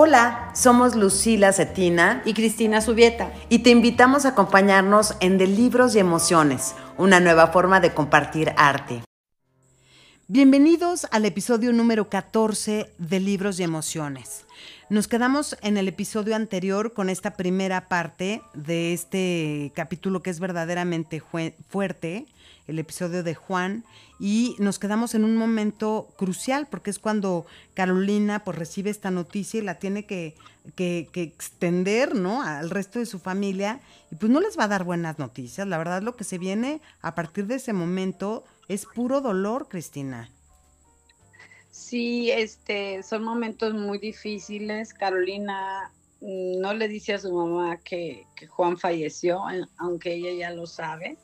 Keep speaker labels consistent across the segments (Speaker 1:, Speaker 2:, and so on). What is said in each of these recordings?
Speaker 1: Hola, somos Lucila Cetina
Speaker 2: y Cristina Subieta
Speaker 1: y te invitamos a acompañarnos en De Libros y Emociones, una nueva forma de compartir arte. Bienvenidos al episodio número 14 de Libros y Emociones. Nos quedamos en el episodio anterior con esta primera parte de este capítulo que es verdaderamente fuerte, el episodio de Juan, y nos quedamos en un momento crucial porque es cuando Carolina pues recibe esta noticia y la tiene que, que, que, extender ¿no? al resto de su familia y pues no les va a dar buenas noticias. La verdad lo que se viene a partir de ese momento es puro dolor, Cristina.
Speaker 2: Sí, este, son momentos muy difíciles. Carolina no le dice a su mamá que, que Juan falleció, aunque ella ya lo sabe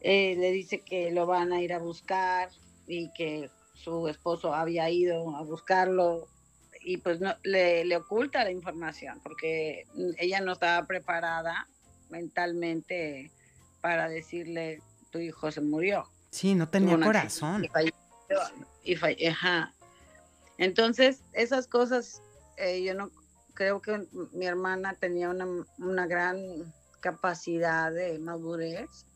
Speaker 2: eh, le dice que lo van a ir a buscar y que su esposo había ido a buscarlo y pues no, le, le oculta la información porque ella no estaba preparada mentalmente para decirle tu hijo se murió.
Speaker 1: Sí, no tenía corazón.
Speaker 2: Y, ajá. Entonces, esas cosas, eh, yo no creo que mi hermana tenía una, una gran capacidad de madurez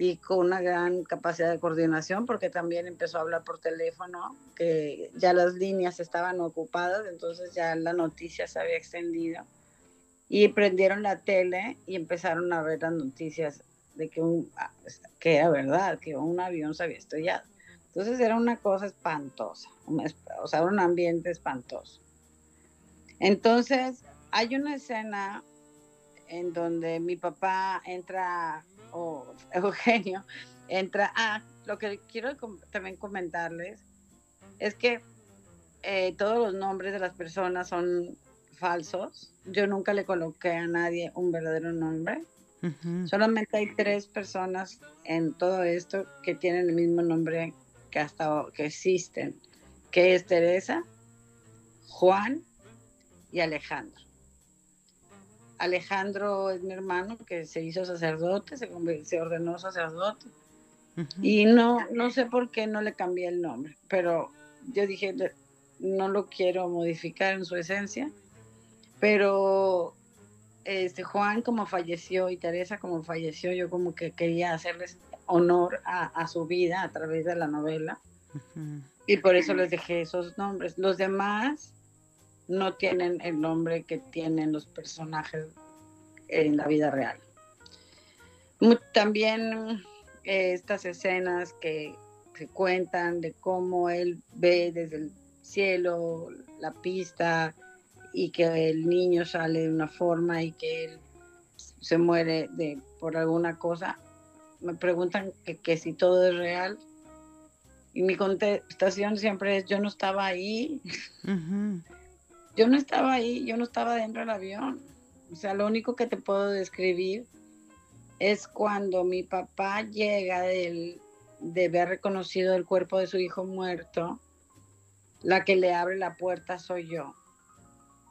Speaker 2: y con una gran capacidad de coordinación porque también empezó a hablar por teléfono, que ya las líneas estaban ocupadas, entonces ya la noticia se había extendido. Y prendieron la tele y empezaron a ver las noticias de que, un, ah, que era verdad, que un avión se había estrellado. Entonces era una cosa espantosa, o sea, un ambiente espantoso. Entonces hay una escena en donde mi papá entra o Eugenio entra. Ah, lo que quiero también comentarles es que eh, todos los nombres de las personas son falsos. Yo nunca le coloqué a nadie un verdadero nombre. Solamente hay tres personas en todo esto que tienen el mismo nombre que hasta que existen, que es Teresa, Juan y Alejandro. Alejandro es mi hermano que se hizo sacerdote, se, se ordenó sacerdote. Y no, no sé por qué no le cambié el nombre, pero yo dije, no lo quiero modificar en su esencia, pero este Juan como falleció y Teresa como falleció, yo como que quería hacerles honor a, su vida a través de la novela. Y por eso les dejé esos nombres. Los demás no tienen el nombre que tienen los personajes en la vida real. También eh, estas escenas que se cuentan de cómo él ve desde el cielo la pista y que el niño sale de una forma y que él se muere de, por alguna cosa, me preguntan que, si todo es real. Y mi contestación siempre es, yo no estaba ahí. Yo no estaba ahí, yo no estaba dentro del avión. O sea, lo único que te puedo describir es cuando mi papá llega del, de haber reconocido el cuerpo de su hijo muerto, la que le abre la puerta soy yo.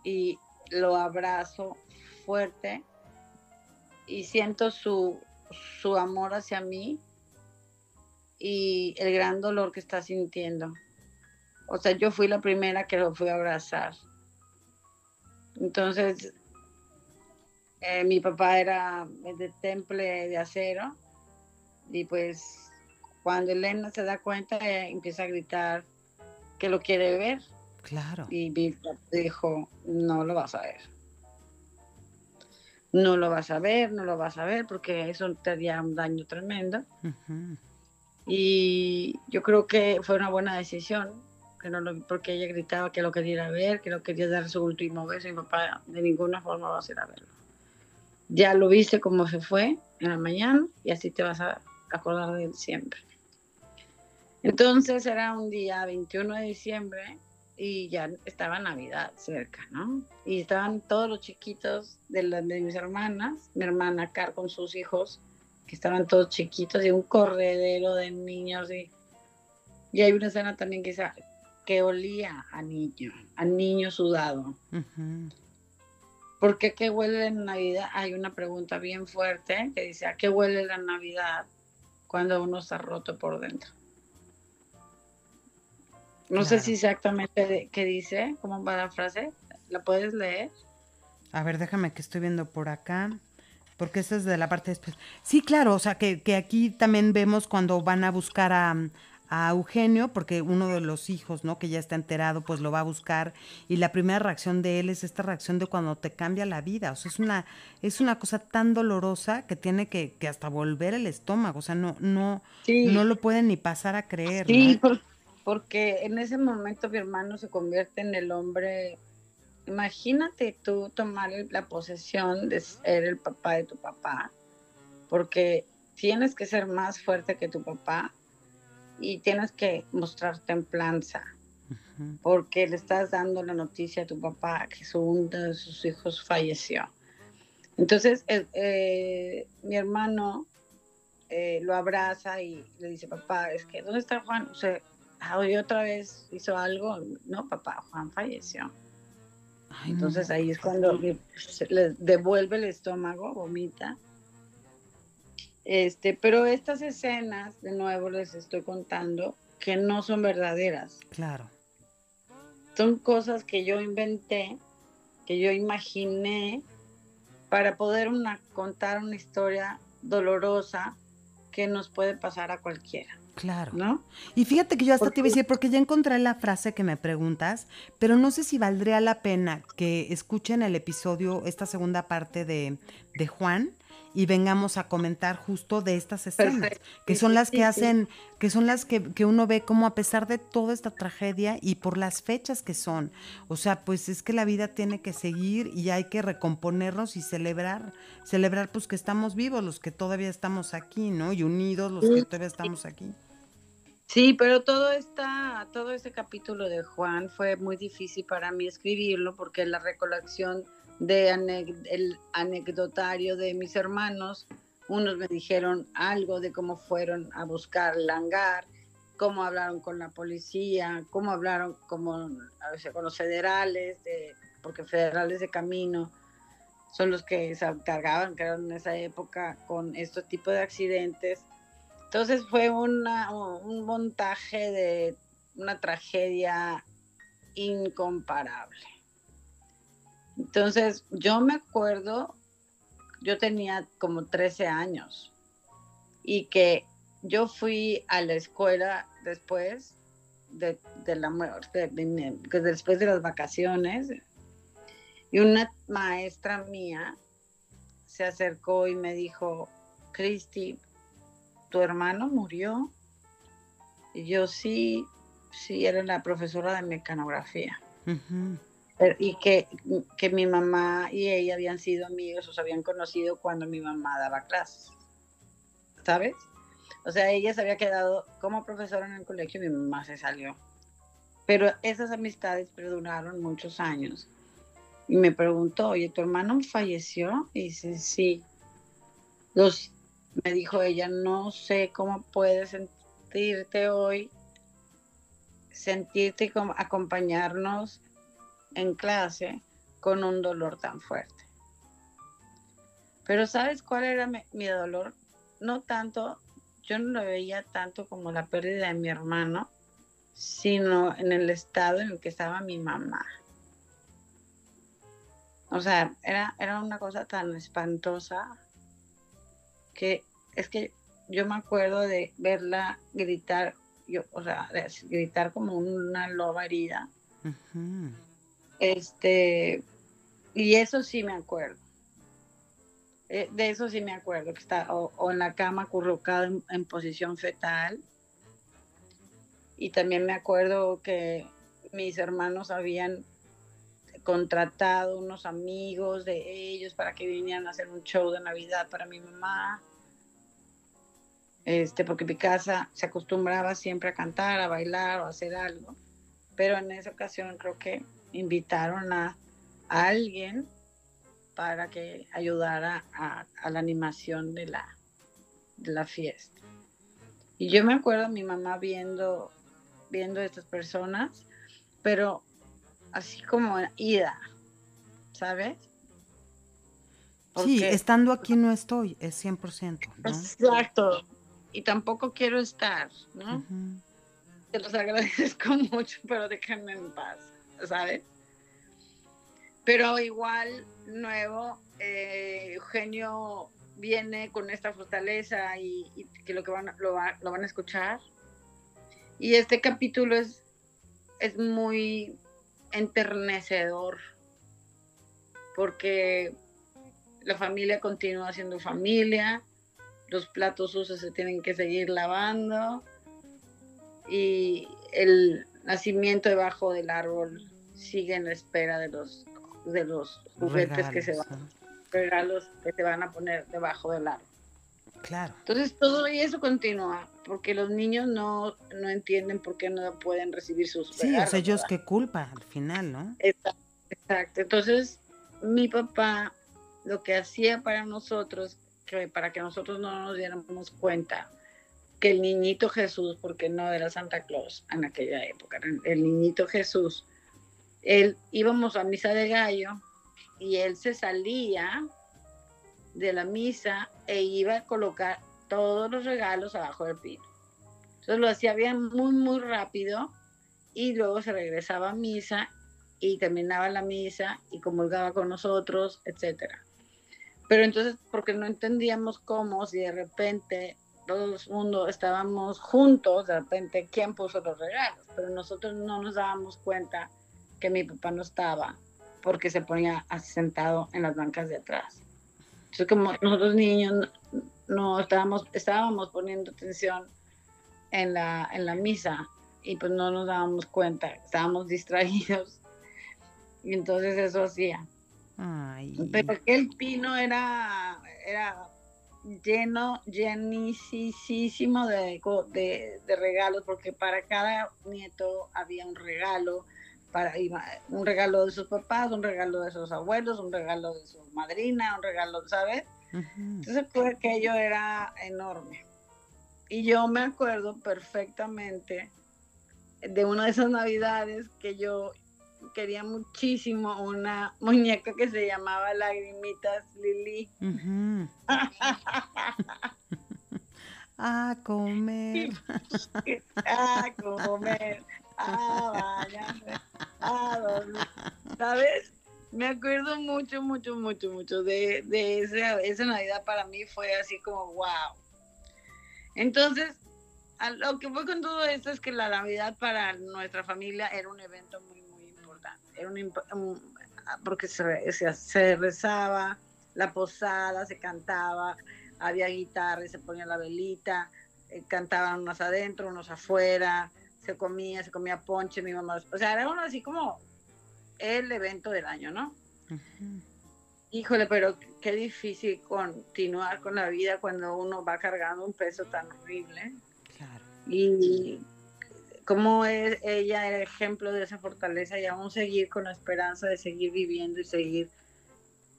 Speaker 2: Y lo abrazo fuerte y siento su, su amor hacia mí y el gran dolor que está sintiendo. O sea, yo fui la primera que lo fui a abrazar. Entonces, eh, mi papá era de temple de acero y pues cuando Elena se da cuenta empieza a gritar que lo quiere ver.
Speaker 1: Claro.
Speaker 2: Y dijo, no lo vas a ver. No lo vas a ver, no lo vas a ver porque eso te haría un daño tremendo. Y yo creo que fue una buena decisión que no lo, porque ella gritaba que lo quería ver, que lo quería dar su último beso y papá de ninguna forma va a ir a verlo. Ya lo viste como se fue en la mañana y así te vas a acordar de él siempre. Entonces era un día 21 de diciembre y ya estaba Navidad cerca, ¿no? Y estaban todos los chiquitos de, de mis hermanas, mi hermana Car con sus hijos, que estaban todos chiquitos y un corredero de niños y, y hay una escena también que, que olía a niño, a niño sudado. ¿Por qué qué huele en Navidad? Hay una pregunta bien fuerte que dice, ¿a qué huele la Navidad cuando uno está roto por dentro? No sé si exactamente qué dice, cómo va la frase. ¿La puedes leer?
Speaker 1: A ver, déjame que estoy viendo por acá. Porque esta es de la parte después. Sí, claro, o sea, que, que aquí también vemos cuando van a buscar a, a Eugenio, porque uno de los hijos, ¿no? Que ya está enterado, pues lo va a buscar. Y la primera reacción de él es esta reacción de cuando te cambia la vida. O sea, es una, es una cosa tan dolorosa que tiene que, que hasta volver el estómago. O sea, no, no, no lo pueden ni pasar a creer.
Speaker 2: Sí, porque en ese momento mi hermano se convierte en el hombre. Imagínate tú tomar la posesión de ser el papá de tu papá, porque tienes que ser más fuerte que tu papá y tienes que mostrar templanza, porque le estás dando la noticia a tu papá que su, uno de sus hijos falleció. Entonces, eh, eh, mi hermano eh, lo abraza y le dice, papá, es que, ¿dónde está Juan? O sea, hoy otra vez hizo algo. No, papá, Juan falleció. Entonces ahí es cuando le devuelve el estómago, vomita este, pero estas escenas, de nuevo les estoy contando, que no son verdaderas.
Speaker 1: Claro.
Speaker 2: Son cosas que yo inventé, que yo imaginé para poder una, contar una historia dolorosa que nos puede pasar a cualquiera.
Speaker 1: Claro.
Speaker 2: ¿No?
Speaker 1: Y fíjate que yo hasta te iba a decir, porque ya encontré la frase que me preguntas, pero no sé si valdría la pena que escuchen el episodio, esta segunda parte de, de Juan, y vengamos a comentar justo de estas escenas, que son las que hacen, que son las que, que, uno ve como a pesar de toda esta tragedia y por las fechas que son, o sea, pues es que la vida tiene que seguir y hay que recomponernos y celebrar, celebrar pues que estamos vivos, los que todavía estamos aquí, ¿no? Y unidos los que todavía estamos aquí.
Speaker 2: Sí, pero todo esta, todo este capítulo de Juan fue muy difícil para mí escribirlo porque la recolección de el anecdotario de mis hermanos. Unos me dijeron algo de cómo fueron a buscar el hangar, cómo hablaron con la policía, cómo hablaron como, con los federales, de, porque federales de camino son los que se encargaban, que en esa época, con este tipo de accidentes. Entonces fue una, un montaje de una tragedia incomparable. Entonces, yo me acuerdo, yo tenía como 13 años y que yo fui a la escuela después de, la muerte, después de las vacaciones, y una maestra mía se acercó y me dijo, Cristi, ¿tu hermano murió? Y yo sí, sí, era la profesora de mecanografía y que, que, mi mamá y ella habían sido amigos o se habían conocido cuando mi mamá daba clases. ¿Sabes? O sea, ella se había quedado como profesora en el colegio y mi mamá se salió. Pero esas amistades perduraron muchos años. Y me preguntó, oye, ¿tu hermano falleció? Y dice, sí. Los, me dijo ella, no sé cómo puedes sentirte hoy, sentirte como acompañarnos en clase con un dolor tan fuerte. Pero ¿sabes cuál era mi, dolor? No tanto, yo no lo veía tanto como la pérdida de mi hermano, sino en el estado en el que estaba mi mamá. O sea, era, era una cosa tan espantosa que es que yo me acuerdo de verla gritar, yo, o sea, gritar como una loba herida. Este, y eso sí me acuerdo. Eh, de eso sí me acuerdo, que está o, en la cama acurrucado en, en, posición fetal. Y también me acuerdo que mis hermanos habían contratado unos amigos de ellos para que vinieran a hacer un show de Navidad para mi mamá. Este, porque mi casa se acostumbraba siempre a cantar, a bailar o a hacer algo. Pero en esa ocasión creo que invitaron a, alguien para que ayudara a, la animación de la, de la fiesta. Y yo me acuerdo a mi mamá viendo, viendo a estas personas, pero así como ida, ¿sabes?
Speaker 1: sí, estando aquí no estoy, es 100%.
Speaker 2: Exacto. Y tampoco quiero estar, ¿no? te los agradezco mucho, pero déjenme en paz, ¿sabes? Pero igual, nuevo, eh, Eugenio viene con esta fortaleza y, que lo que van, lo, lo, van a escuchar. Y este capítulo es, es muy enternecedor porque la familia continúa siendo familia, los platos sucios se tienen que seguir lavando y el nacimiento debajo del árbol sigue en la espera de los de los juguetes que se van regalos que se van a poner debajo del árbol.
Speaker 1: Claro.
Speaker 2: Entonces todo eso continúa porque los niños no, no entienden por qué no pueden recibir sus
Speaker 1: sí, regalos. Sí, ellos qué culpa al final, ¿no?
Speaker 2: Exacto, exacto. Entonces mi papá lo que hacía para nosotros, que para que nosotros no nos diéramos cuenta que el niñito Jesús, porque no era Santa Claus en aquella época, el niñito Jesús, él íbamos a misa de gallo y él se salía de la misa e iba a colocar todos los regalos abajo del pino. Entonces lo hacía bien muy, muy rápido y luego se regresaba a misa y terminaba la misa y comulgaba con nosotros, etcétera. Pero entonces, porque no entendíamos cómo, si de repente todo el mundo estábamos juntos, de repente, ¿quién puso los regalos? Pero nosotros no nos dábamos cuenta que mi papá no estaba porque se ponía sentado en las bancas de atrás. Entonces, como nosotros niños no, estábamos, estábamos poniendo atención en la, en la misa y pues no nos dábamos cuenta, estábamos distraídos. Y entonces eso hacía. Pero aquel pino era, era lleno, llenísimo de, de, de, regalos, porque para cada nieto había un regalo, para un regalo de sus papás, un regalo de sus abuelos, un regalo de su madrina, un regalo, ¿sabes? Entonces pues, aquello era enorme. Y yo me acuerdo perfectamente de una de esas navidades que yo quería muchísimo una muñeca que se llamaba Lagrimitas Lili.
Speaker 1: a comer.
Speaker 2: a comer. A A dormir. ¿Sabes? Me acuerdo mucho, mucho, mucho, mucho de, de esa, esa Navidad para mí fue así como wow. Entonces, lo que fue con todo esto es que la Navidad para nuestra familia era un evento muy era un, porque se, se, rezaba, la posada, se cantaba, había guitarra y se ponía la velita, eh, cantaban unos adentro, unos afuera, se comía, se comía ponche, mi mamá, o sea, era uno así como el evento del año, ¿no? Híjole, pero qué difícil continuar con la vida cuando uno va cargando un peso tan horrible. Claro. Y cómo es ella el ejemplo de esa fortaleza y aún seguir con la esperanza de seguir viviendo y seguir,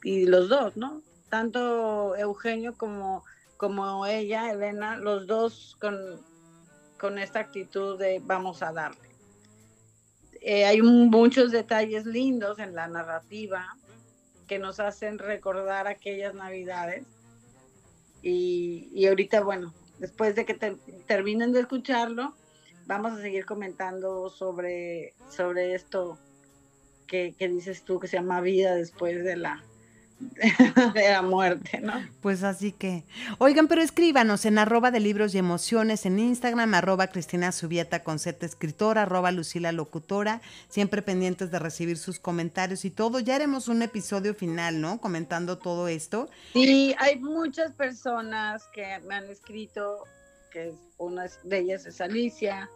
Speaker 2: y los dos, ¿no? Tanto Eugenio como, como ella, Elena, los dos con, con esta actitud de vamos a darle. Eh, hay muchos detalles lindos en la narrativa que nos hacen recordar aquellas navidades. Y, y ahorita, bueno, después de que terminen de escucharlo, vamos a seguir comentando sobre, sobre esto que, dices tú, que se llama vida después de la, de la muerte, ¿no?
Speaker 1: Pues así que, oigan, pero escríbanos en arroba de libros y emociones en Instagram, arroba Cristina Subieta con Z escritora, arroba Lucila Locutora, siempre pendientes de recibir sus comentarios y todo. Ya haremos un episodio final, ¿no? Comentando todo esto.
Speaker 2: Sí, hay muchas personas que me han escrito, que una de ellas es Alicia,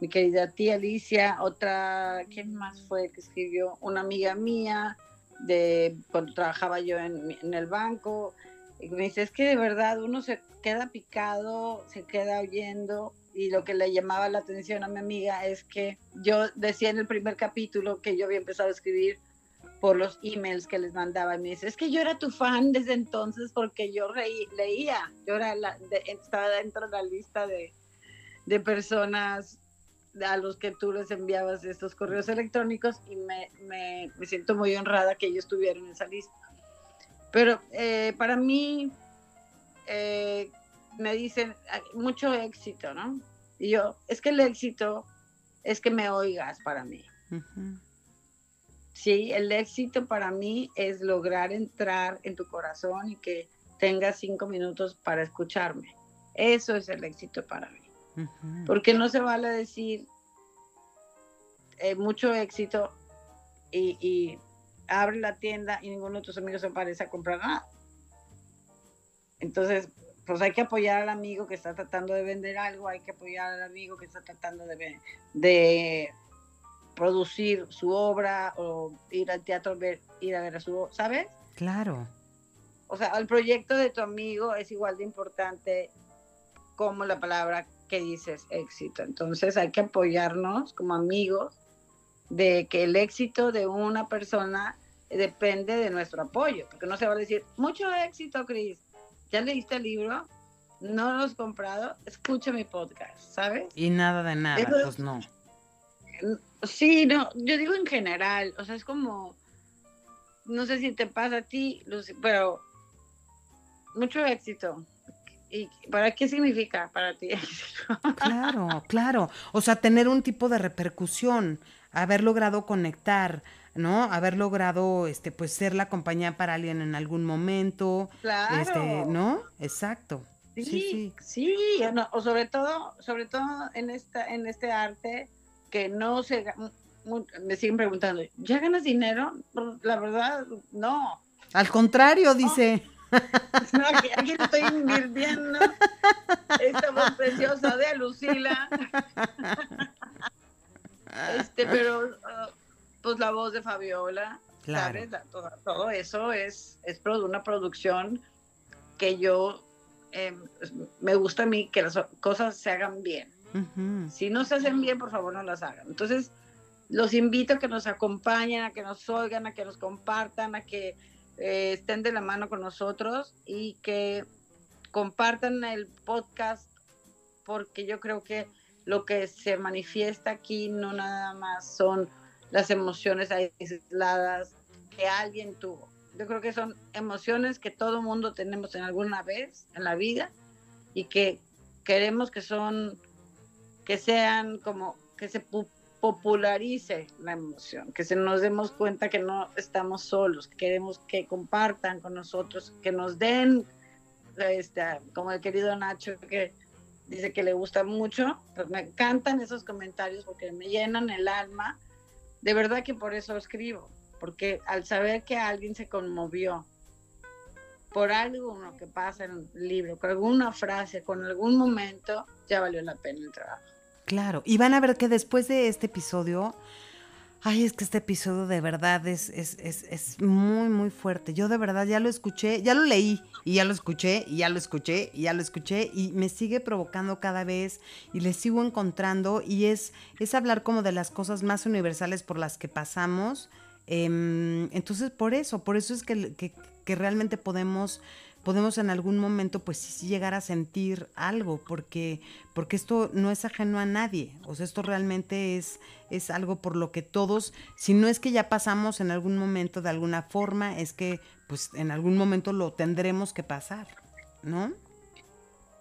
Speaker 2: mi querida tía Alicia, otra, ¿quién más fue que escribió? Una amiga mía de cuando trabajaba yo en, el banco. Y me dice, es que de verdad uno se queda picado, se queda oyendo. Y lo que le llamaba la atención a mi amiga es que yo decía en el primer capítulo que yo había empezado a escribir por los emails que les mandaba. Y me dice, es que yo era tu fan desde entonces porque yo leía, yo era estaba dentro de la lista de, de personas a los que tú les enviabas estos correos electrónicos y me, me, me siento muy honrada que ellos estuvieran en esa lista. Pero eh, para mí, eh, me dicen mucho éxito, ¿no? Y yo, es que el éxito es que me oigas para mí. Sí, el éxito para mí es lograr entrar en tu corazón y que tengas cinco minutos para escucharme. Eso es el éxito para mí. Porque no se vale decir eh, mucho éxito y, abre la tienda y ninguno de tus amigos se parece a comprar nada. Entonces, pues hay que apoyar al amigo que está tratando de vender algo, hay que apoyar al amigo que está tratando de, de producir su obra o ir al teatro, ver, ir a ver a su obra, ¿sabes?
Speaker 1: Claro.
Speaker 2: O sea, el proyecto de tu amigo es igual de importante como la palabra que dices éxito. Entonces hay que apoyarnos como amigos de que el éxito de una persona depende de nuestro apoyo, porque no se va a decir, mucho éxito, Cris, ¿ya leíste el libro? ¿No lo has comprado? Escucha mi podcast, ¿sabes?
Speaker 1: Y nada de nada, pues no.
Speaker 2: Sí, no, yo digo en general, o sea, es como, no sé si te pasa a ti, Lucy, pero mucho éxito. ¿Y para qué significa para ti?
Speaker 1: claro, claro. O sea, tener un tipo de repercusión, haber logrado conectar, ¿no? Haber logrado, este, pues, ser la compañía para alguien en algún momento.
Speaker 2: Claro.
Speaker 1: Este, ¿no? Exacto.
Speaker 2: Sí, sí, sí. o sobre todo, sobre todo en esta, en este arte que no se me siguen preguntando, ¿ya ganas dinero? La verdad, no.
Speaker 1: Al contrario, dice.
Speaker 2: No, aquí, estoy invirtiendo esta voz preciosa de Lucila. Este, pero uh, pues la voz de Fabiola, ¿sabes? Todo, eso es, es una producción que yo em, me gusta a mí que las cosas se hagan bien. Si no se hacen bien, por favor no las hagan. Entonces, los invito a que nos acompañen, a que nos oigan, a que nos compartan, a que eh, estén de la mano con nosotros y que compartan el podcast porque yo creo que lo que se manifiesta aquí no nada más son las emociones aisladas que alguien tuvo. Yo creo que son emociones que todo mundo tenemos en alguna vez en la vida y que queremos que son que sean como que se popularice la emoción, que se nos demos cuenta que no estamos solos, que queremos que compartan con nosotros, que nos den, este, como el querido Nacho que dice que le gusta mucho, pues me encantan esos comentarios porque me llenan el alma. De verdad que por eso escribo, porque al saber que alguien se conmovió por algo que pasa en el libro, con alguna frase, con algún momento, ya valió la pena el trabajo.
Speaker 1: Claro, y van a ver que después de este episodio, ay, es que este episodio de verdad es, es, es, es, muy, muy fuerte. Yo de verdad ya lo escuché, ya lo leí, y ya lo escuché, y ya lo escuché, y ya lo escuché, y me sigue provocando cada vez, y le sigo encontrando, y es, es hablar como de las cosas más universales por las que pasamos. Em, entonces, por eso, por eso es que, que, que realmente podemos podemos en algún momento pues sí llegar a sentir algo, porque, porque esto no es ajeno a nadie, o sea, esto realmente es, es algo por lo que todos, si no es que ya pasamos en algún momento de alguna forma, es que pues en algún momento lo tendremos que pasar, ¿no?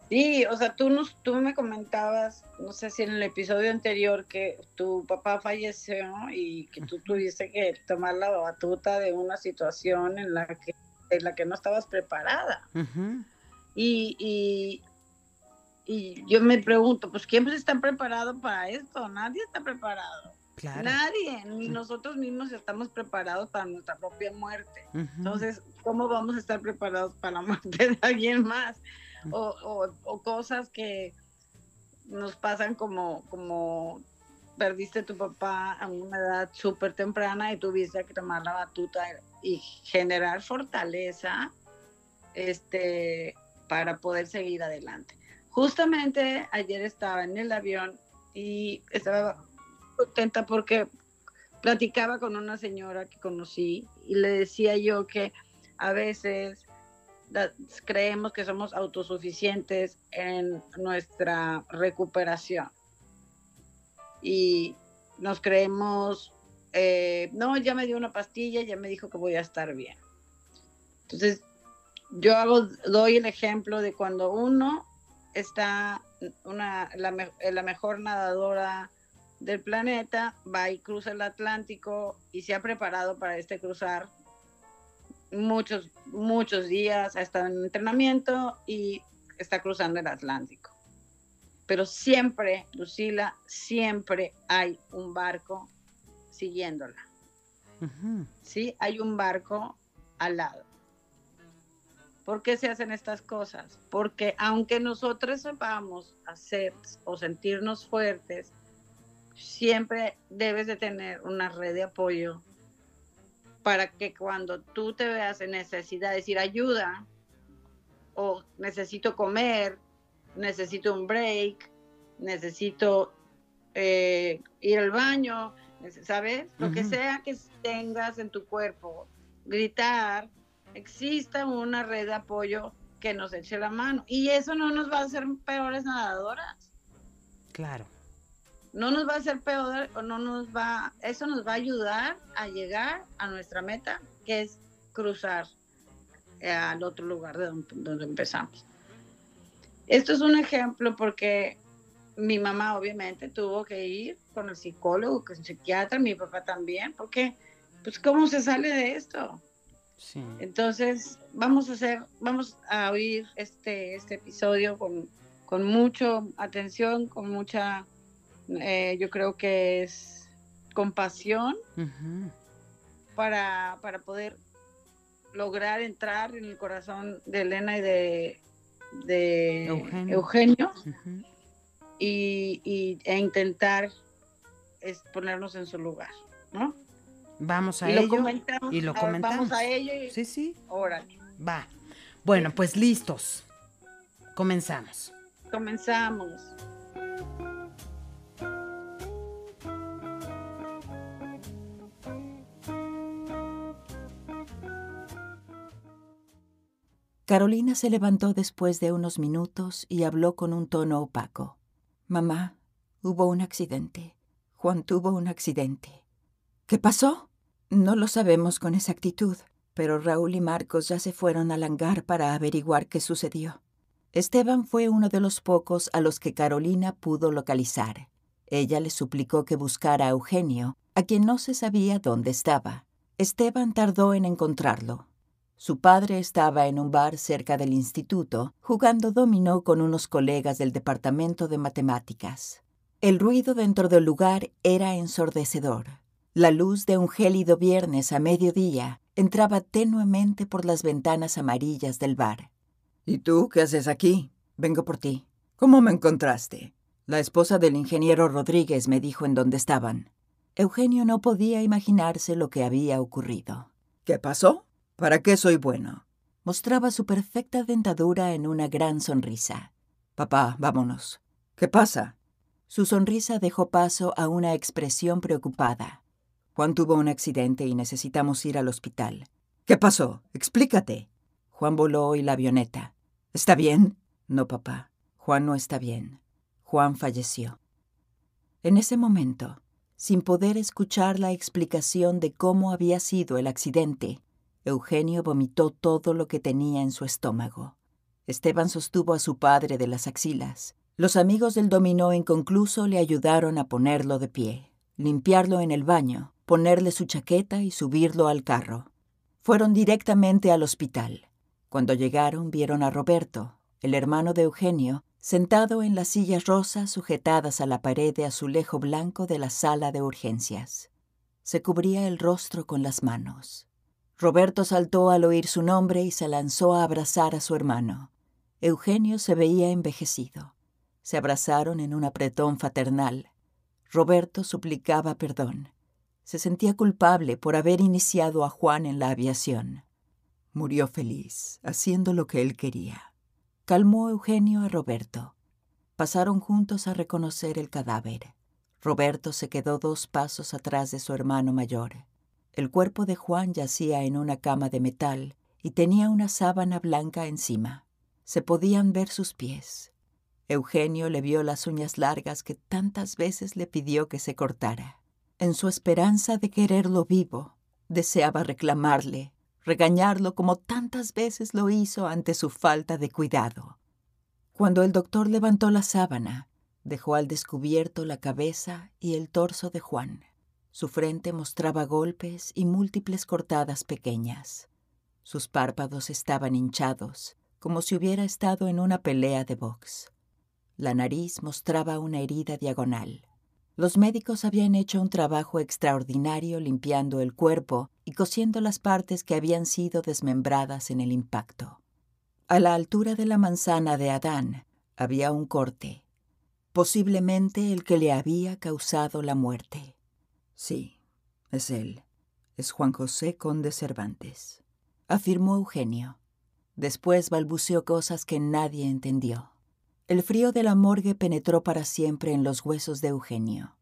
Speaker 2: Sí, o sea, tú, nos, tú me comentabas, no sé si en el episodio anterior, que tu papá falleció y que tú tuviste que tomar la batuta de una situación en la que en la que no estabas preparada. y, y, yo me pregunto, pues ¿quién está preparado para esto? Nadie está preparado. Nadie, ni nosotros mismos estamos preparados para nuestra propia muerte. Entonces, ¿cómo vamos a estar preparados para la muerte de alguien más? O, o, cosas que nos pasan como, como perdiste a tu papá a una edad súper temprana y tuviste que tomar la batuta y generar fortaleza este, para poder seguir adelante. Justamente ayer estaba en el avión y estaba contenta porque platicaba con una señora que conocí y le decía yo que a veces creemos que somos autosuficientes en nuestra recuperación y nos creemos eh, no, ya me dio una pastilla, ya me dijo que voy a estar bien. Entonces, yo hago, doy el ejemplo de cuando uno está una, la, la mejor nadadora del planeta, va y cruza el Atlántico y se ha preparado para este cruzar muchos, muchos días, ha estado en entrenamiento y está cruzando el Atlántico. Pero siempre, Lucila, siempre hay un barco siguiéndola. Sí, hay un barco al lado. ¿Por qué se hacen estas cosas? Porque aunque nosotros sepamos hacer o sentirnos fuertes, siempre debes de tener una red de apoyo para que cuando tú te veas en necesidad de decir ayuda o necesito comer, necesito un break, necesito eh, ir al baño, ¿sabes? Lo que sea que tengas en tu cuerpo, gritar, exista una red de apoyo que nos eche la mano. Y eso no nos va a hacer peores nadadoras.
Speaker 1: Claro
Speaker 2: no nos va a hacer peor o no nos va, eso nos va a ayudar a llegar a nuestra meta, que es cruzar eh, al otro lugar de donde, empezamos. Esto es un ejemplo porque mi mamá obviamente tuvo que ir con el psicólogo, con el psiquiatra, mi papá también, porque pues cómo se sale de esto. Sí. Entonces vamos a hacer, vamos a oír este, este episodio con, con mucha atención, con mucha eh, yo creo que es compasión para, para poder lograr entrar en el corazón de Elena y de, de Eugenio, y, e intentar es ponernos en su lugar, ¿no?
Speaker 1: Vamos a ello y lo comentamos.
Speaker 2: Vamos a ello y
Speaker 1: sí, sí.
Speaker 2: Órale.
Speaker 1: Va. Bueno, pues listos. Comenzamos.
Speaker 2: Comenzamos.
Speaker 3: Carolina se levantó después de unos minutos y habló con un tono opaco. Mamá, hubo un accidente. Juan tuvo un accidente. ¿Qué pasó? No lo sabemos con exactitud, pero Raúl y Marcos ya se fueron al hangar para averiguar qué sucedió. Esteban fue uno de los pocos a los que Carolina pudo localizar. Ella le suplicó que buscara a Eugenio, a quien no se sabía dónde estaba. Esteban tardó en encontrarlo, su padre estaba en un bar cerca del instituto, jugando dominó con unos colegas del departamento de matemáticas. El ruido dentro del lugar era ensordecedor. La luz de un gélido viernes a mediodía entraba tenuemente por las ventanas amarillas del bar.
Speaker 4: ¿Y tú qué haces aquí? Vengo por ti. ¿Cómo me encontraste? La esposa del ingeniero Rodríguez me dijo en dónde estaban.
Speaker 3: Eugenio no podía imaginarse lo que había ocurrido.
Speaker 4: ¿Qué pasó? ¿Para qué soy bueno?
Speaker 3: Mostraba su perfecta dentadura en una gran sonrisa.
Speaker 4: Papá, vámonos. ¿Qué pasa?
Speaker 3: Su sonrisa dejó paso a una expresión preocupada.
Speaker 4: Juan tuvo un accidente y necesitamos ir al hospital. ¿Qué pasó? Explícate.
Speaker 3: Juan voló hoy la avioneta.
Speaker 4: ¿Está bien?
Speaker 3: No, papá. Juan no está bien. Juan falleció. En ese momento, sin poder escuchar la explicación de cómo había sido el accidente, Eugenio vomitó todo lo que tenía en su estómago. Esteban sostuvo a su padre de las axilas. Los amigos del dominó inconcluso le ayudaron a ponerlo de pie, limpiarlo en el baño, ponerle su chaqueta y subirlo al carro. Fueron directamente al hospital. Cuando llegaron vieron a Roberto, el hermano de Eugenio, sentado en las sillas rosas sujetadas a la pared de azulejo blanco de la sala de urgencias. Se cubría el rostro con las manos. Roberto saltó al oír su nombre y se lanzó a abrazar a su hermano. Eugenio se veía envejecido. Se abrazaron en un apretón fraternal. Roberto suplicaba perdón. Se sentía culpable por haber iniciado a Juan en la aviación.
Speaker 4: Murió feliz, haciendo lo que él quería.
Speaker 3: Calmó Eugenio a Roberto. Pasaron juntos a reconocer el cadáver. Roberto se quedó dos pasos atrás de su hermano mayor. El cuerpo de Juan yacía en una cama de metal y tenía una sábana blanca encima. Se podían ver sus pies. Eugenio le vio las uñas largas que tantas veces le pidió que se cortara. En su esperanza de quererlo vivo, deseaba reclamarle, regañarlo como tantas veces lo hizo ante su falta de cuidado. Cuando el doctor levantó la sábana, dejó al descubierto la cabeza y el torso de Juan. Su frente mostraba golpes y múltiples cortadas pequeñas. Sus párpados estaban hinchados, como si hubiera estado en una pelea de box. La nariz mostraba una herida diagonal. Los médicos habían hecho un trabajo extraordinario limpiando el cuerpo y cosiendo las partes que habían sido desmembradas en el impacto. A la altura de la manzana de Adán había un corte, posiblemente el que le había causado la muerte. Sí, es él. Es Juan José Conde Cervantes, afirmó Eugenio. Después balbuceó cosas que nadie entendió. El frío de la morgue penetró para siempre en los huesos de Eugenio.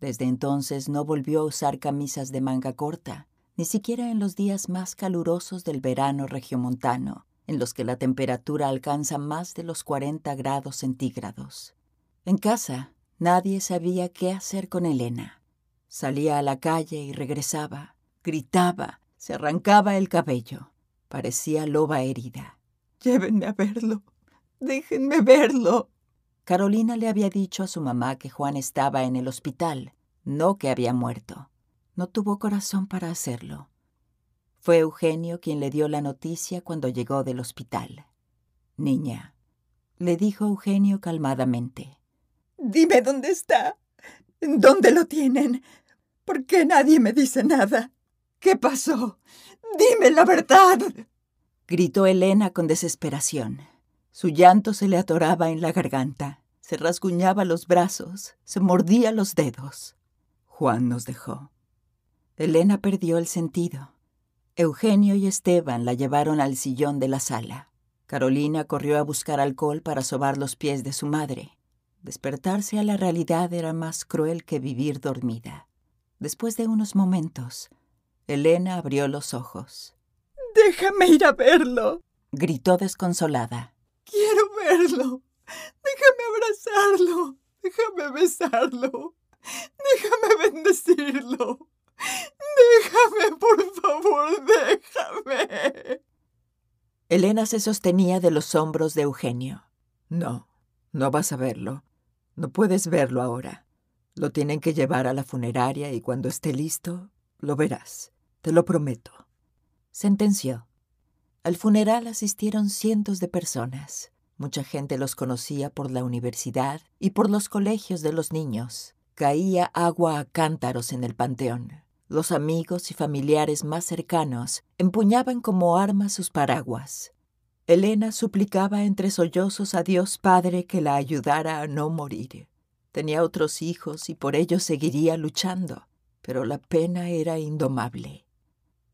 Speaker 3: Desde entonces no volvió a usar camisas de manga corta, ni siquiera en los días más calurosos del verano regiomontano, en los que la temperatura alcanza más de los 40 grados centígrados. En casa, nadie sabía qué hacer con Elena. Salía a la calle y regresaba, gritaba, se arrancaba el cabello. Parecía loba herida.
Speaker 4: Llévenme a verlo. Déjenme verlo.
Speaker 3: Carolina le había dicho a su mamá que Juan estaba en el hospital, no que había muerto. No tuvo corazón para hacerlo. Fue Eugenio quien le dio la noticia cuando llegó del hospital. Niña, le dijo Eugenio calmadamente.
Speaker 4: Dime dónde está. ¿Dónde lo tienen? ¿Por qué nadie me dice nada? ¿Qué pasó? Dime la verdad.
Speaker 3: Gritó Elena con desesperación. Su llanto se le atoraba en la garganta, se rasguñaba los brazos, se mordía los dedos. Juan nos dejó. Elena perdió el sentido. Eugenio y Esteban la llevaron al sillón de la sala. Carolina corrió a buscar alcohol para sobar los pies de su madre. Despertarse a la realidad era más cruel que vivir dormida. Después de unos momentos, Elena abrió los ojos.
Speaker 4: Déjame ir a verlo,
Speaker 3: gritó desconsolada.
Speaker 4: Verlo. Déjame abrazarlo. Déjame besarlo. Déjame bendecirlo. Déjame, por favor, déjame.
Speaker 3: Elena se sostenía de los hombros de Eugenio. No, no vas a verlo. No puedes verlo ahora. Lo tienen que llevar a la funeraria y cuando esté listo, lo verás. Te lo prometo. Sentenció. Al funeral asistieron cientos de personas. Mucha gente los conocía por la universidad y por los colegios de los niños. Caía agua a cántaros en el panteón. Los amigos y familiares más cercanos empuñaban como armas sus paraguas. Elena suplicaba entre sollozos a Dios Padre que la ayudara a no morir. Tenía otros hijos y por ello seguiría luchando, pero la pena era indomable.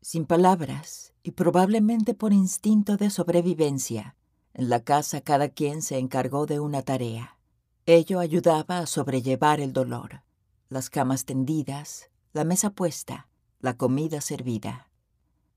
Speaker 3: Sin palabras, y probablemente por instinto de sobrevivencia, en la casa cada quien se encargó de una tarea. Ello ayudaba a sobrellevar el dolor. Las camas tendidas, la mesa puesta, la comida servida.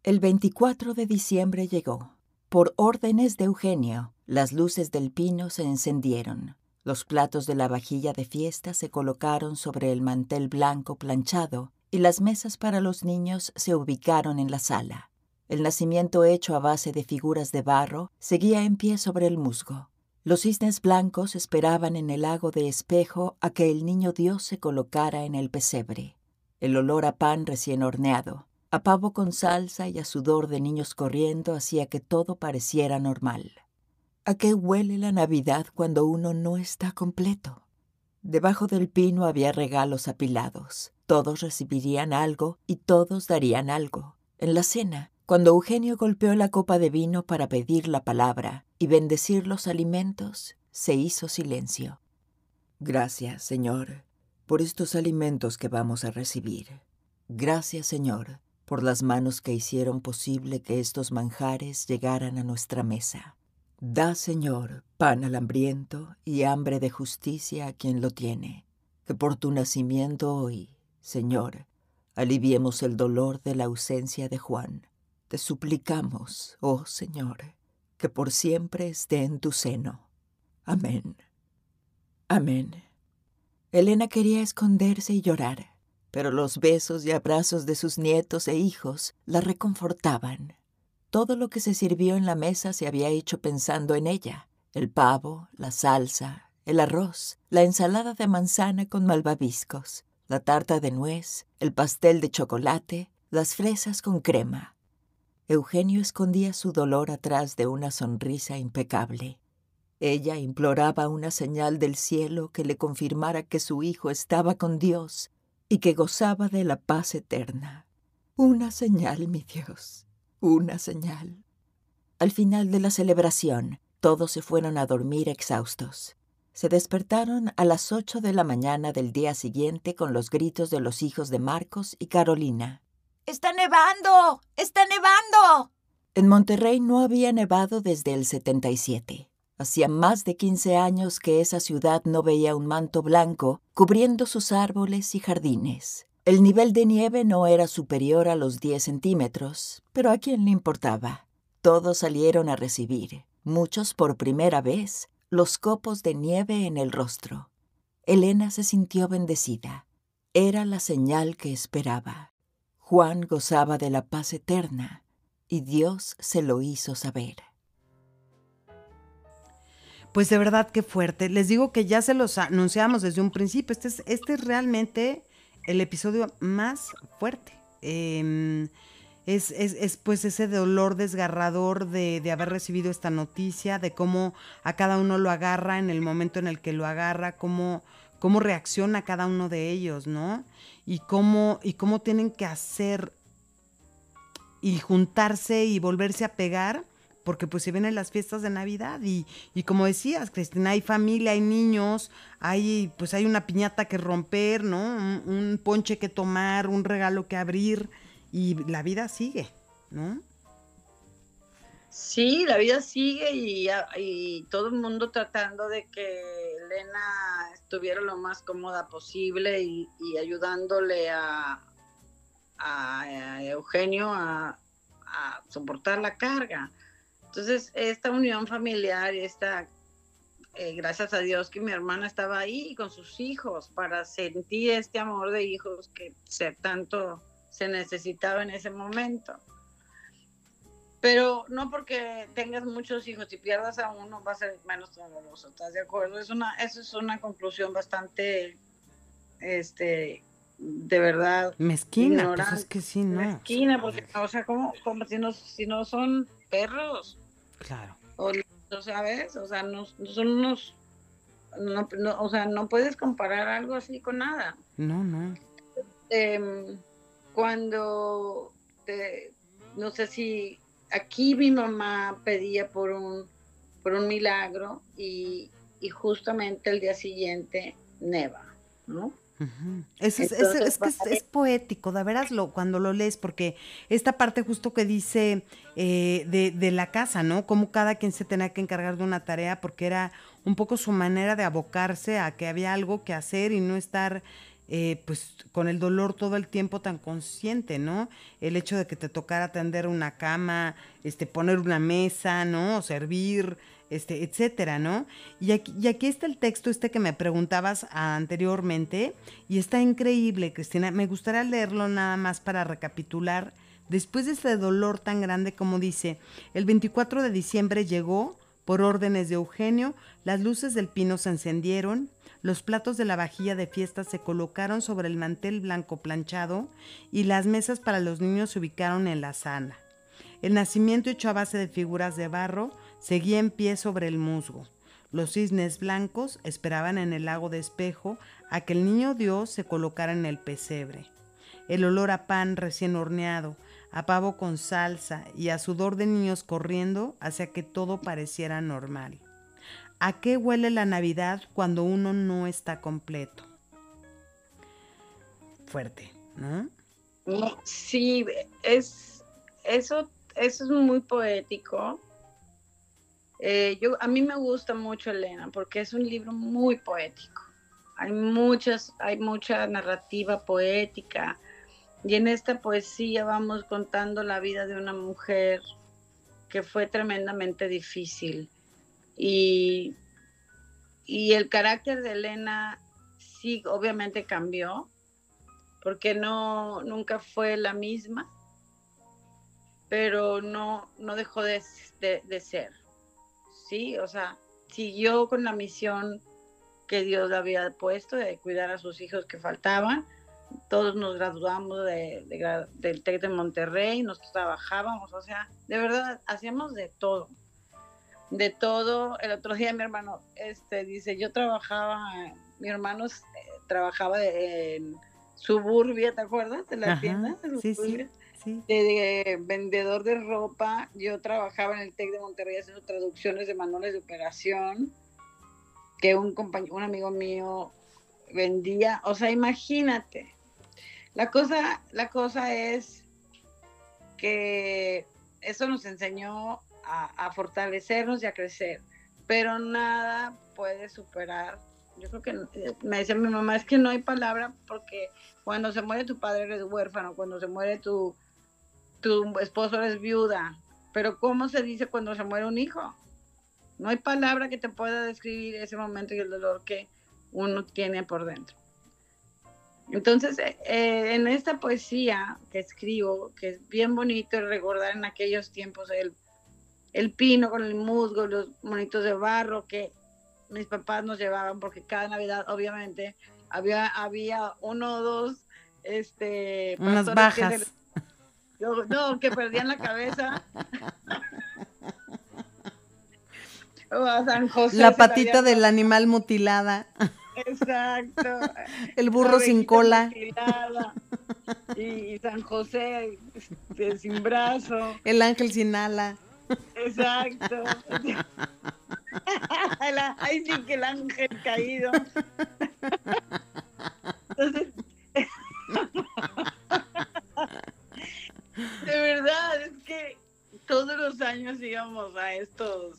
Speaker 3: El 24 de diciembre llegó. Por órdenes de Eugenio, las luces del pino se encendieron. Los platos de la vajilla de fiesta se colocaron sobre el mantel blanco planchado y las mesas para los niños se ubicaron en la sala. El nacimiento hecho a base de figuras de barro seguía en pie sobre el musgo. Los cisnes blancos esperaban en el lago de espejo a que el niño Dios se colocara en el pesebre. El olor a pan recién horneado, a pavo con salsa y a sudor de niños corriendo hacía que todo pareciera normal. ¿A qué huele la Navidad cuando uno no está completo? Debajo del pino había regalos apilados. Todos recibirían algo y todos darían algo. En la cena, cuando Eugenio golpeó la copa de vino para pedir la palabra y bendecir los alimentos, se hizo silencio. Gracias, Señor, por estos alimentos que vamos a recibir. Gracias, Señor, por las manos que hicieron posible que estos manjares llegaran a nuestra mesa. Da, Señor, pan al hambriento y hambre de justicia a quien lo tiene. Que por tu nacimiento hoy, Señor, aliviemos el dolor de la ausencia de Juan. Te suplicamos, oh Señor, que por siempre esté en tu seno. Amén. Amén. Elena quería esconderse y llorar pero los besos y abrazos de sus nietos e hijos la reconfortaban. Todo lo que se sirvió en la mesa se había hecho pensando en ella. El pavo, la salsa, el arroz, la ensalada de manzana con malvaviscos, la tarta de nuez, el pastel de chocolate, las fresas con crema. Eugenio escondía su dolor atrás de una sonrisa impecable. Ella imploraba una señal del cielo que le confirmara que su hijo estaba con Dios y que gozaba de la paz eterna. Una señal, mi Dios, una señal. Al final de la celebración, todos se fueron a dormir exhaustos. Se despertaron a las ocho de la mañana del día siguiente con los gritos de los hijos de Marcos y Carolina.
Speaker 4: ¡Está nevando! ¡Está nevando!
Speaker 3: En Monterrey no había nevado desde el 77. Hacía más de 15 años que esa ciudad no veía un manto blanco cubriendo sus árboles y jardines. El nivel de nieve no era superior a los 10 centímetros, pero a quién le importaba. Todos salieron a recibir, muchos por primera vez, los copos de nieve en el rostro. Elena se sintió bendecida. Era la señal que esperaba. Juan gozaba de la paz eterna y Dios se lo hizo saber.
Speaker 1: Pues de verdad que fuerte. Les digo que ya se los anunciamos desde un principio. Este es, este es realmente el episodio más fuerte. Em, es, es, pues ese dolor desgarrador de, de, haber recibido esta noticia, de cómo a cada uno lo agarra en el momento en el que lo agarra, cómo, cómo reacciona cada uno de ellos, ¿no? Y cómo, y cómo tienen que hacer y juntarse y volverse a pegar, porque pues se vienen las fiestas de Navidad y, y como decías, Cristina, hay familia, hay niños, hay pues hay una piñata que romper, ¿no? un ponche que tomar, un regalo que abrir y la vida sigue, ¿no?
Speaker 2: Sí, la vida sigue y, todo el mundo tratando de que Elena estuviera lo más cómoda posible y, ayudándole a, Eugenio a, soportar la carga. Entonces, esta unión familiar esta, eh, gracias a Dios que mi hermana estaba ahí con sus hijos para sentir este amor de hijos que tanto se necesitaba en ese momento. Pero no porque tengas muchos hijos y pierdas a uno va a ser menos doloroso, ¿estás de acuerdo? Es una, eso es una conclusión bastante, este, de verdad.
Speaker 1: Mezquina, pues es que sí, ¿no?
Speaker 2: Mezquina, porque, o sea, como, como si, no, si no son perros.
Speaker 1: Claro.
Speaker 2: O, ¿sabes? O sea, no, son unos, no, o sea, no puedes comparar algo así con nada.
Speaker 1: No, no.
Speaker 2: Eh, cuando, no sé si aquí mi mamá pedía por un, por un milagro y, justamente el día siguiente neva, ¿no?
Speaker 1: es, es, que es, poético, de veras lo, cuando lo lees, porque esta parte justo que dice eh, de, de, la casa, ¿no? Como cada quien se tenía que encargar de una tarea, porque era un poco su manera de abocarse a que había algo que hacer y no estar eh, pues con el dolor todo el tiempo tan consciente, ¿no? El hecho de que te tocara atender una cama, este, poner una mesa, ¿no? servir, este, etcétera, ¿no? Y aquí, y aquí está el texto este que me preguntabas anteriormente, y está increíble, Cristina. Me gustaría leerlo nada más para recapitular. Después de este dolor tan grande como dice, el 24 de diciembre llegó, por órdenes de Eugenio, las luces del pino se encendieron, los platos de la vajilla de fiesta se colocaron sobre el mantel blanco planchado y las mesas para los niños se ubicaron en la sala. El nacimiento hecho a base de figuras de barro seguía en pie sobre el musgo. Los cisnes blancos esperaban en el lago de espejo a que el niño Dios se colocara en el pesebre. El olor a pan recién horneado, a pavo con salsa y a sudor de niños corriendo hacía que todo pareciera normal. ¿A qué huele la Navidad cuando uno no está completo? Fuerte, ¿no?
Speaker 2: Sí, es eso, eso es muy poético. Eh, yo, a mí me gusta mucho Elena porque es un libro muy poético. Hay muchas, hay mucha narrativa poética y en esta poesía vamos contando la vida de una mujer que fue tremendamente difícil y, el carácter de Elena sí, obviamente cambió, porque no, nunca fue la misma, pero no, no dejó de, ser. Sí, o sea, siguió con la misión que Dios le había puesto de cuidar a sus hijos que faltaban. Todos nos graduamos de, del TEC de Monterrey, nos trabajábamos, o sea, de verdad, hacíamos de todo. De todo. El otro día mi hermano este, dice, yo trabajaba, mi hermano eh, trabajaba en Suburbia, ¿te acuerdas? De la tienda.
Speaker 1: sí, sí
Speaker 2: de, vendedor de ropa. Yo trabajaba en el TEC de Monterrey haciendo traducciones de manuales de operación que un compañero, un amigo mío vendía. O sea, imagínate. La cosa, la cosa es que eso nos enseñó a, fortalecernos y a crecer, pero nada puede superar yo creo que me decía mi mamá, es que no hay palabra porque cuando se muere tu padre eres huérfano, cuando se muere tu, tu esposo es viuda, pero ¿cómo se dice cuando se muere un hijo? No hay palabra que te pueda describir ese momento y el dolor que uno tiene por dentro. Entonces, eh, eh, en esta poesía que escribo, que es bien bonito recordar en aquellos tiempos el, el pino con el musgo, los monitos de barro que mis papás nos llevaban, porque cada Navidad, obviamente, había, había uno o dos este,
Speaker 1: unas bajas.
Speaker 2: No, que perdían la cabeza. a San José
Speaker 1: la patita del animal mutilada.
Speaker 2: Exacto.
Speaker 1: El burro sin cola.
Speaker 2: Y, San José este, sin brazo.
Speaker 1: El ángel sin ala.
Speaker 2: Exacto. Ahí sí que el ángel caído. Entonces, de verdad, es que todos los años íbamos a estos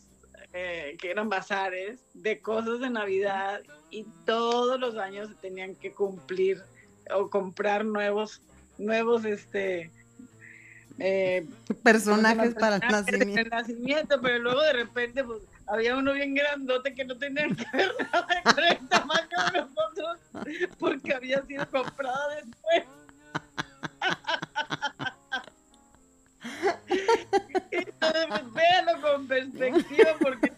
Speaker 2: eh, que eran bazares de cosas de Navidad y todos los años se tenían que cumplir o comprar nuevos, nuevos, este,
Speaker 1: eh, personajes para el nacimiento.
Speaker 2: el nacimiento. pero luego de repente pues había uno bien grandote que no tenía que ver nada con el tamaño de nosotros porque había sido comprado después. véanlo con perspectiva porque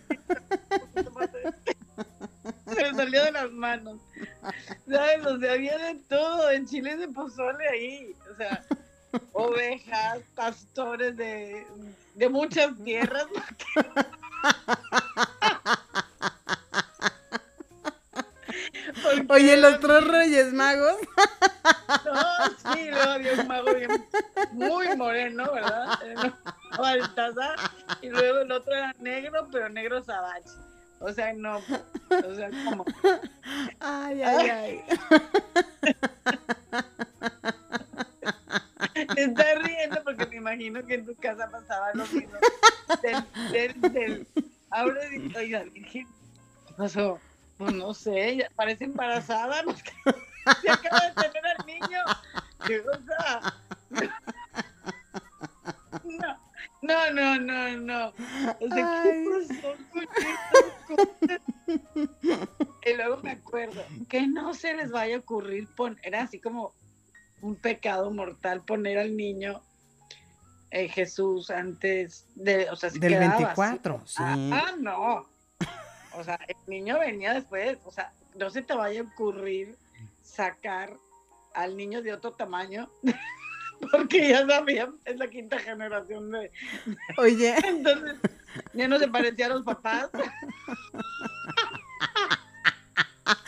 Speaker 2: se me salió de las manos. ¿Sabes? O sea, había de todo. En Chile se pozole ahí. O sea, ovejas, pastores de, de muchas tierras.
Speaker 1: Oye, los tres reyes magos.
Speaker 2: No, sí, luego había un mago bien, muy moreno, ¿verdad? Baltasar. Y luego el otro era negro, pero negro sabache. O sea, no. O sea, como.
Speaker 1: Ay, ay, ay.
Speaker 2: Estás riendo porque me imagino que en tu casa pasaba lo mismo. Del, del, del... Ahora, oiga, ¿qué pasó? Pues no sé, parece embarazada. Se acaba de tener al niño. ¿Qué cosa? No, no, no, no, no. O sea, ¿qué pasó Y luego me acuerdo que no se les vaya a ocurrir poner así como un pecado mortal poner al niño eh, Jesús antes de, o sea,
Speaker 1: del 24, sí.
Speaker 2: Ah, ah, no. O sea, el niño venía después, o sea, no se te vaya a ocurrir sacar al niño de otro tamaño, porque ya sabían, es la quinta generación de...
Speaker 1: Oye.
Speaker 2: Entonces, ya no se parecía a los papás.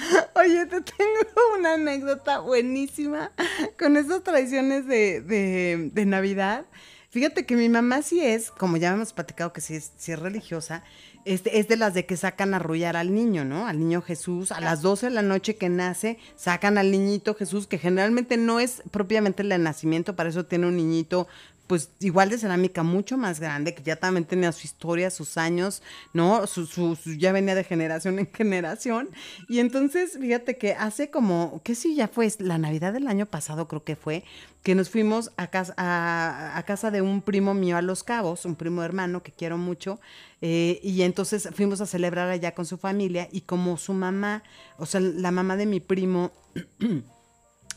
Speaker 1: Oye, te tengo una anécdota buenísima con esas tradiciones de, de, de Navidad. Fíjate que mi mamá sí es, como ya hemos platicado que sí es, sí es religiosa, este, es de las de que sacan a arrullar al niño, ¿no? Al niño Jesús. A las 12 de la noche que nace, sacan al niñito Jesús, que generalmente no es propiamente el nacimiento, para eso tiene un niñito pues igual de cerámica mucho más grande, que ya también tenía su historia, sus años, ¿no? Su, su, ya venía de generación en generación. Y entonces, fíjate que hace como, ¿qué sí ya fue? La Navidad del año pasado creo que fue, que nos fuimos a casa, a, casa de un primo mío a Los Cabos, un primo hermano que quiero mucho, eh, y entonces fuimos a celebrar allá con su familia y como su mamá, o sea, la mamá de mi primo...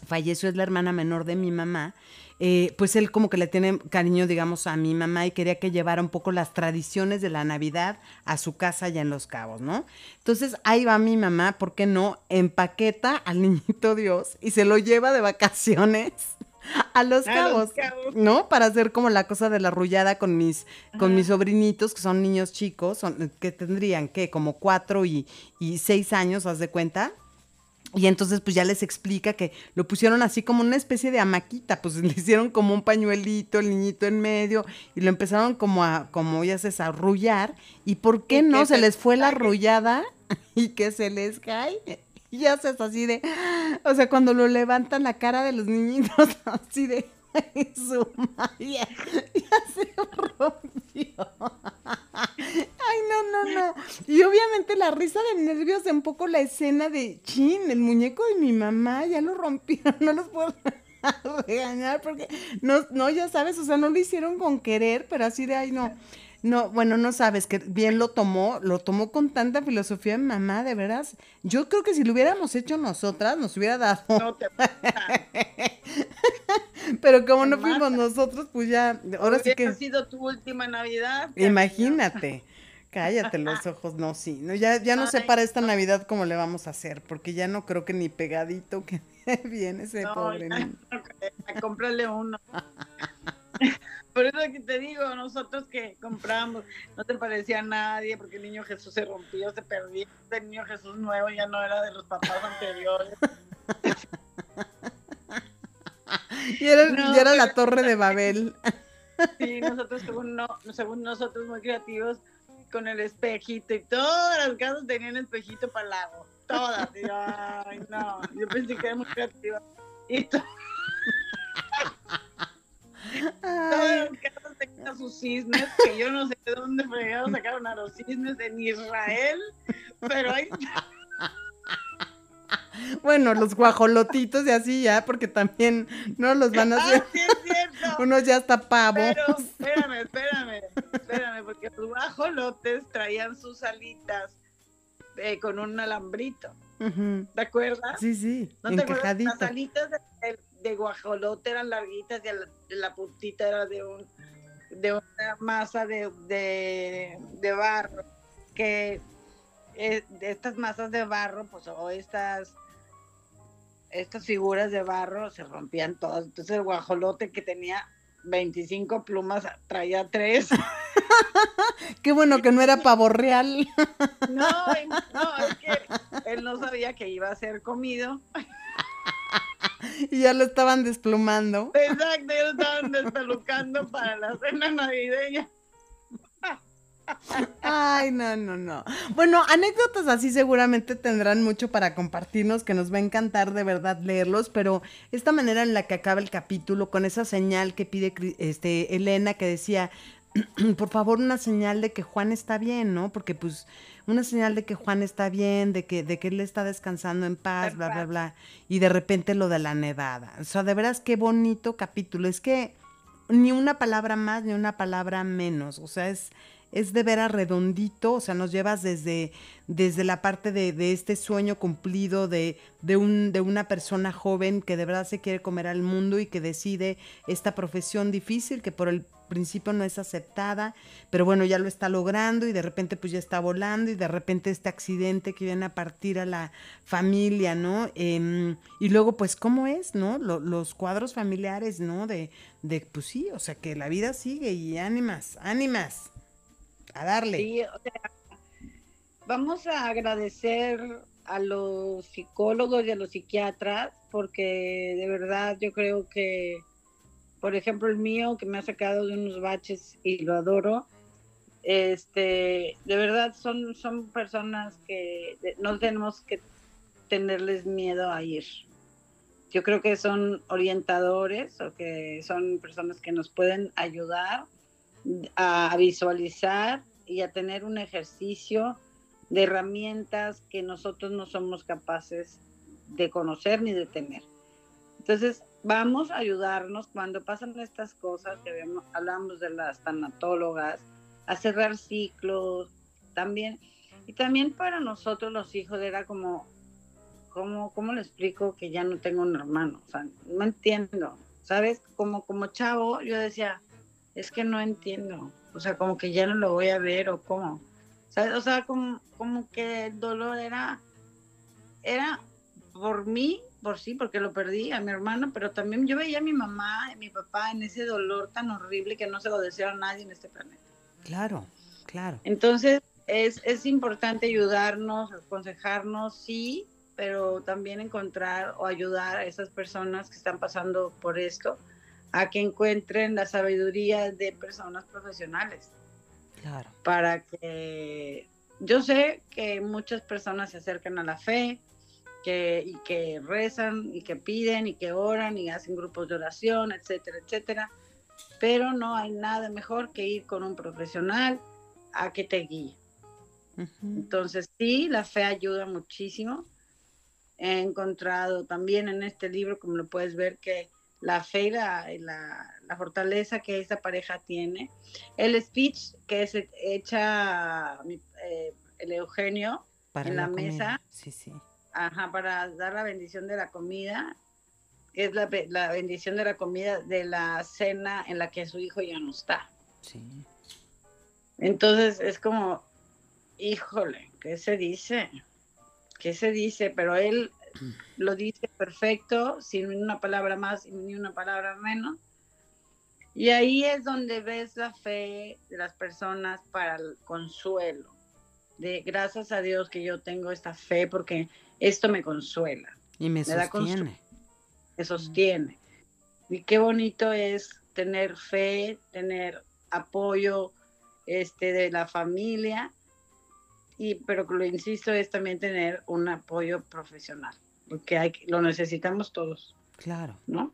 Speaker 1: falleció, es la hermana menor de mi mamá, eh, pues él como que le tiene cariño, digamos, a mi mamá y quería que llevara un poco las tradiciones de la Navidad a su casa allá en Los Cabos, ¿no? Entonces ahí va mi mamá, ¿por qué no? Empaqueta al niñito Dios y se lo lleva de vacaciones a los, cabos, ¿no? Para hacer como la cosa de la arrullada con mis, con mis sobrinitos, que son niños chicos, son, que tendrían, ¿qué? Como cuatro y, y seis años, ¿haz de cuenta? Y entonces pues ya les explica que lo pusieron así como una especie de amaquita, pues le hicieron como un pañuelito, el niñito en medio, y lo empezaron como a, como ya se a arrullar, y por qué no se les fue la arrullada y que se les cae. Y ya se así de, o sea, cuando lo levantan la cara de los niñitos, así de, su madre, ya se rompió. No, no, no. Y obviamente la risa de nervios de un poco la escena de, chin, el muñeco de mi mamá, ya lo rompieron, no los puedo regañar porque, no, no, ya sabes, o sea, no lo hicieron con querer, pero así de, ay, no. No, bueno, no sabes que bien lo tomó, lo tomó con tanta filosofía mamá, de veras. Yo creo que si lo hubiéramos hecho nosotras, nos hubiera dado. No te Pero como no fuimos nosotros, pues ya, ahora sí que.
Speaker 2: Sido tu última Navidad.
Speaker 1: Imagínate. Cállate los ojos, no, sí. No, ya, ya no sé para esta Navidad cómo le vamos a hacer, porque ya no creo que ni pegadito que viene ese pobre niño.
Speaker 2: Cómprale uno. Por eso que te digo, nosotros que compramos, no te parecía a nadie, porque el niño Jesús se rompió, se perdió, el niño Jesús nuevo ya no era de los papás anteriores.
Speaker 1: y era, era la torre de Babel.
Speaker 2: Sí, nosotros según, no, según nosotros muy creativos, con el espejito y todas las casas tenían espejito para el lago, todas. Y yo, ay, no, yo pensé que era muy creativa. Y. Todas las casas tenían sus cisnes, que yo no sé de dónde fregados sacaron a los cisnes en Israel, pero ahí
Speaker 1: bueno, los guajolotitos y así ya, porque también no los van a hacer.
Speaker 2: Ah, sí es cierto.
Speaker 1: Unos ya hasta pavo.
Speaker 2: Pero, espérame, espérame, espérame, porque los guajolotes traían sus alitas eh, con un alambrito. ¿Te acuerdas?
Speaker 1: Sí, sí,
Speaker 2: ¿No Las alitas de, guajolote eran larguitas y la, puntita era de un de una masa de, de, barro que eh, de estas masas de barro pues o estas estas figuras de barro se rompían todas. Entonces el guajolote que tenía 25 plumas traía tres.
Speaker 1: Qué bueno que no era pavo real.
Speaker 2: no, no, es que él no sabía que iba a ser comido.
Speaker 1: y ya lo estaban desplumando.
Speaker 2: Exacto, ya lo estaban despelucando para la cena navideña.
Speaker 1: Ay, no, no, no. Bueno, anécdotas así seguramente tendrán mucho para compartirnos, que nos va a encantar de verdad leerlos, pero esta manera en la que acaba el capítulo, con esa señal que pide este, Elena, que decía, por favor, una señal de que Juan está bien, ¿no? Porque pues una señal de que Juan está bien, de que, de que él está descansando en paz, bla, bla, bla. Y de repente lo de la nevada. O sea, de veras qué bonito capítulo. Es que ni una palabra más, ni una palabra menos. O sea, es es de veras redondito, o sea, nos llevas desde, desde la parte de, de este sueño cumplido de, de, un, de una persona joven que de verdad se quiere comer al mundo y que decide esta profesión difícil que por el principio no es aceptada, pero bueno, ya lo está logrando y de repente pues ya está volando y de repente este accidente que viene a partir a la familia, ¿no? Em, y luego pues cómo es, ¿no? los cuadros familiares, ¿no? De, de, pues sí, o sea, que la vida sigue y ánimas, ánimas a darle.
Speaker 2: Sí, o sea, vamos a agradecer a los psicólogos y a los psiquiatras porque de verdad yo creo que, por ejemplo, el mío que me ha sacado de unos baches y lo adoro, este, de verdad son, son personas que no tenemos que tenerles miedo a ir. Yo creo que son orientadores o que son personas que nos pueden ayudar a visualizar y a tener un ejercicio de herramientas que nosotros no somos capaces de conocer ni de tener. Entonces, vamos a ayudarnos cuando pasan estas cosas, que hablamos de las tanatólogas, a cerrar ciclos también. Y también para nosotros los hijos era como, ¿cómo, ¿cómo le explico que ya no tengo un hermano? O sea, no entiendo, ¿sabes? Como, como chavo yo decía, es que no entiendo, o sea, como que ya no lo voy a ver o cómo, ¿sabes? O sea, como, como que el dolor era, era por mí, por sí, porque lo perdí a mi hermano, pero también yo veía a mi mamá y mi papá en ese dolor tan horrible que no se lo deseo a nadie en este planeta.
Speaker 1: Claro, claro.
Speaker 2: Entonces, es, es importante ayudarnos, aconsejarnos, sí, pero también encontrar o ayudar a esas personas que están pasando por esto a que encuentren la sabiduría de personas profesionales.
Speaker 1: Claro.
Speaker 2: Para que yo sé que muchas personas se acercan a la fe que, y que rezan y que piden y que oran y hacen grupos de oración, etcétera, etcétera. Pero no hay nada mejor que ir con un profesional a que te guíe. Entonces, sí, la fe ayuda muchísimo. He encontrado también en este libro, como lo puedes ver, que la fe y la, la, fortaleza que esa pareja tiene. El speech que se echa eh, el Eugenio en la, mesa.
Speaker 1: Sí, sí.
Speaker 2: Ajá, para dar la bendición de la comida. Es la, la bendición de la comida de la cena en la que su hijo ya no está.
Speaker 1: Sí.
Speaker 2: Entonces es como, híjole, ¿qué se dice? ¿Qué se dice? Pero él lo dice perfecto, sin una palabra más y ni una palabra menos. Y ahí es donde ves la fe de las personas para el consuelo. De gracias a Dios que yo tengo esta fe porque esto me consuela.
Speaker 1: Y me, sostiene.
Speaker 2: me sostiene. Y qué bonito es tener fe, tener apoyo este, de la familia y pero lo insisto es también tener un apoyo profesional porque hay lo necesitamos todos
Speaker 1: claro.
Speaker 2: no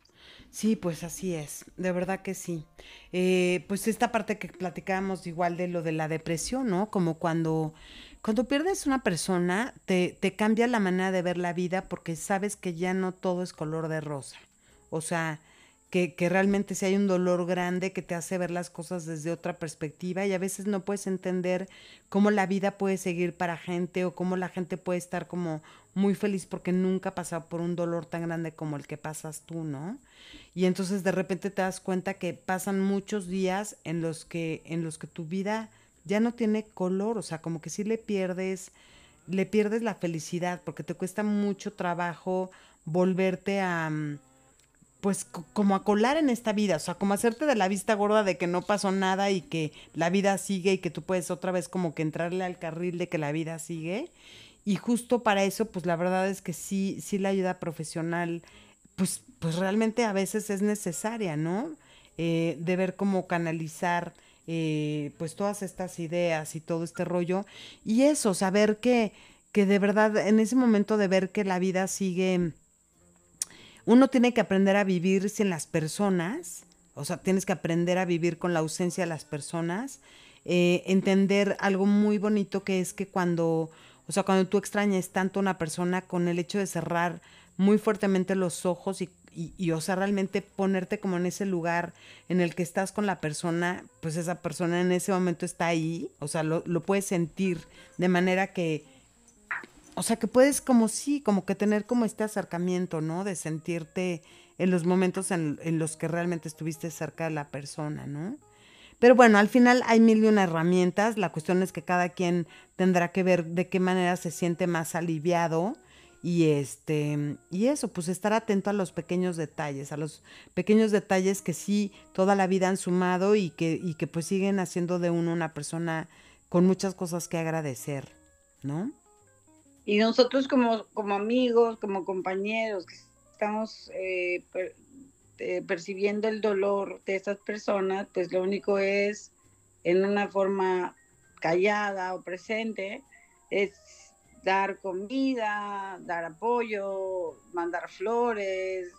Speaker 1: sí pues así es de verdad que sí. Eh, pues esta parte que platicábamos igual de lo de la depresión no como cuando cuando pierdes una persona te, te cambia la manera de ver la vida porque sabes que ya no todo es color de rosa. O sea que, que, realmente si hay un dolor grande que te hace ver las cosas desde otra perspectiva y a veces no puedes entender cómo la vida puede seguir para gente o cómo la gente puede estar como muy feliz porque nunca ha pasado por un dolor tan grande como el que pasas tú, ¿no? Y entonces de repente te das cuenta que pasan muchos días en los que, en los que tu vida ya no tiene color, o sea, como que sí le pierdes, le pierdes la felicidad porque te cuesta mucho trabajo volverte a mm, pues como a colar en esta vida, o sea, como hacerte de la vista gorda de que no pasó nada y que la vida sigue y que tú puedes otra vez como que entrarle al carril de que la vida sigue. Y justo para eso, pues la verdad es que sí, sí la ayuda profesional, pues, pues realmente a veces es necesaria, ¿no? Eh, de ver cómo canalizar eh, pues todas estas ideas y todo este rollo. Y eso, saber que, que de verdad en ese momento de ver que la vida sigue uno tiene que aprender a vivir sin las personas, o sea, tienes que aprender a vivir con la ausencia de las personas, eh, entender algo muy bonito que es que cuando, o sea, cuando tú extrañas tanto a una persona con el hecho de cerrar muy fuertemente los ojos y, y, o sea, realmente ponerte como en ese lugar en el que estás con la persona, pues esa persona en ese momento está ahí, o sea, lo, lo puedes sentir de manera que o sea, que puedes como sí, como que tener como este acercamiento, ¿no? De sentirte en los momentos en, los que realmente estuviste cerca de la persona, ¿no? Pero bueno, al final hay mil y una herramientas. La cuestión es que cada quien tendrá que ver de qué manera se siente más aliviado. Y este, y eso, pues estar atento a los pequeños detalles, a los pequeños detalles que sí toda la vida han sumado y que, y que pues siguen haciendo de uno una persona con muchas cosas que agradecer, ¿no?
Speaker 2: Y nosotros como, como amigos, como compañeros, que estamos eh, eh, percibiendo el dolor de estas personas, pues lo único es en una forma callada o presente, es dar comida, dar apoyo, mandar flores,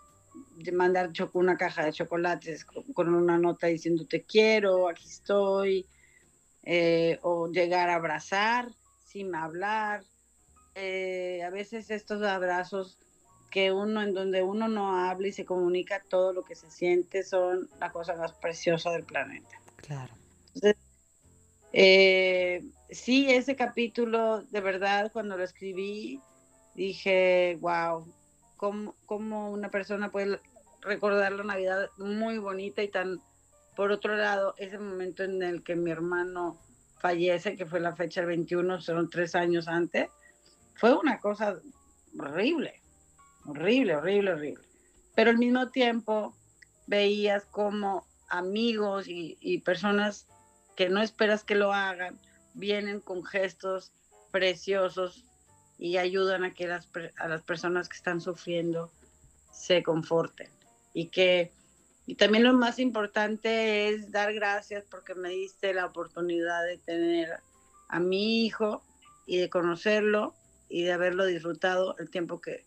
Speaker 2: mandar una caja de chocolates con, una nota diciendo te quiero, aquí estoy, eh, o llegar a abrazar sin hablar, eh, a veces estos abrazos que uno, en donde uno no habla y se comunica todo lo que se siente, son la cosa más preciosa del planeta.
Speaker 1: Claro.
Speaker 2: Entonces, eh, sí, ese capítulo, de verdad, cuando lo escribí, dije, wow, ¿cómo, cómo una persona puede recordar la Navidad muy bonita y tan, por otro lado, ese momento en el que mi hermano fallece, que fue la fecha del 21, son tres años antes, fue una cosa horrible, horrible, horrible, horrible. Pero al mismo tiempo veías como amigos y, personas que no esperas que lo hagan, vienen con gestos preciosos y ayudan a que las, a las personas que están sufriendo se conforten. Y que y también lo más importante es dar gracias porque me diste la oportunidad de tener a mi hijo y de conocerlo y de haberlo disfrutado el tiempo que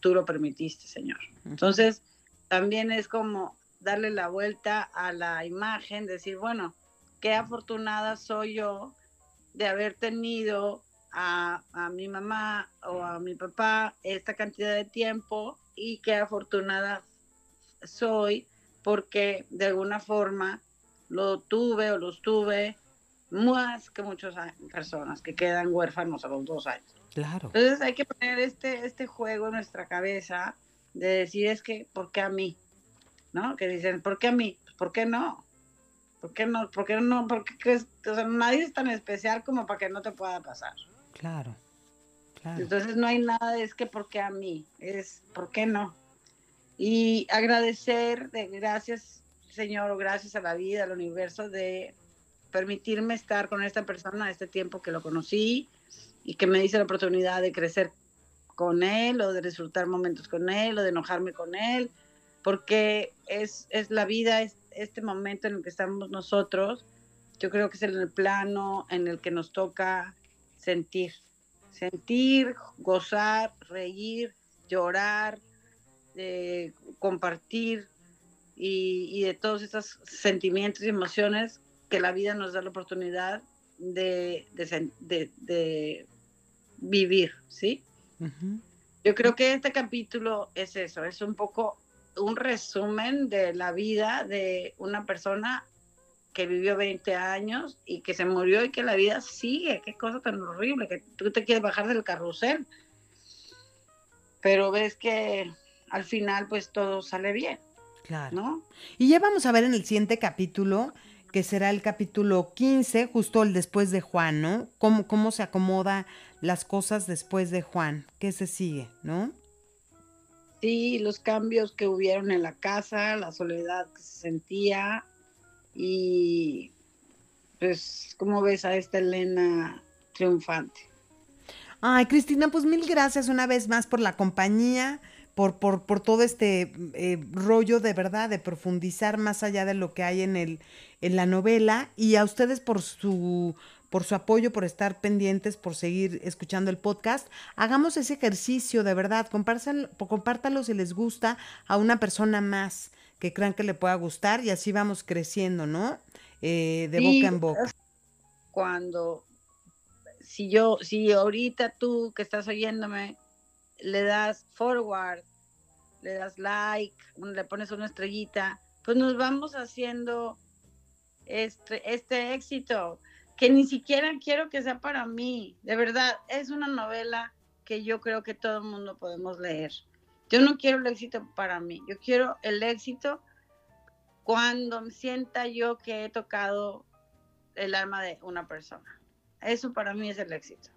Speaker 2: tú lo permitiste, Señor. Entonces, también es como darle la vuelta a la imagen, decir, bueno, qué afortunada soy yo de haber tenido a, mi mamá o a mi papá esta cantidad de tiempo y qué afortunada soy porque de alguna forma lo tuve o los tuve más que muchas personas que quedan huérfanos a los dos años.
Speaker 1: Claro.
Speaker 2: Entonces hay que poner este, este juego en nuestra cabeza de decir es que, ¿por qué a mí? ¿No? Que dicen, ¿por qué a mí? ¿Por qué no? ¿Por qué no? ¿Por qué no? Porque o sea, nadie es tan especial como para que no te pueda pasar.
Speaker 1: Claro, claro.
Speaker 2: Entonces no hay nada de es que, ¿por qué a mí? Es, ¿por qué no? Y agradecer, de, gracias Señor, o gracias a la vida, al universo, de permitirme estar con esta persona este tiempo que lo conocí, y que me dice la oportunidad de crecer con él o de disfrutar momentos con él o de enojarme con él, porque es, es la vida, es este momento en el que estamos nosotros, yo creo que es el plano en el que nos toca sentir, sentir, gozar, reír, llorar, compartir y, y, de todos estos sentimientos y emociones que la vida nos da la oportunidad de, de, de, vivir, ¿sí? Yo creo que este capítulo es eso, es un poco un resumen de la vida de una persona que vivió 20 años y que se murió y que la vida sigue. Qué cosa tan horrible, que tú te quieres bajar del carrusel. Pero ves que al final pues todo sale bien. Claro. ¿no?
Speaker 1: Y ya vamos a ver en el siguiente capítulo que será el capítulo 15, justo el después de Juan, ¿no? Cómo, cómo se acomoda las cosas después de Juan, qué se sigue, ¿no?
Speaker 2: Sí, los cambios que hubieron en la casa, la soledad que se sentía y pues, ¿cómo ves a esta Elena triunfante?
Speaker 1: Ay, Cristina, pues mil gracias una vez más por la compañía por, por, por todo este eh, rollo de verdad, de profundizar más allá de lo que hay en, el, en la novela y a ustedes por su, por su apoyo, por estar pendientes, por seguir escuchando el podcast. Hagamos ese ejercicio de verdad, compártalo si les gusta a una persona más que crean que le pueda gustar y así vamos creciendo, ¿no? Eh, de boca en boca.
Speaker 2: Cuando, si yo, si ahorita tú que estás oyéndome, le das forward, le das like, le pones una estrellita, pues nos vamos haciendo este, este éxito, que ni siquiera quiero que sea para mí. De verdad, es una novela que yo creo que todo el mundo podemos leer. Yo no quiero el éxito para mí, yo quiero el éxito cuando sienta yo que he tocado el alma de una persona. Eso para mí es el éxito.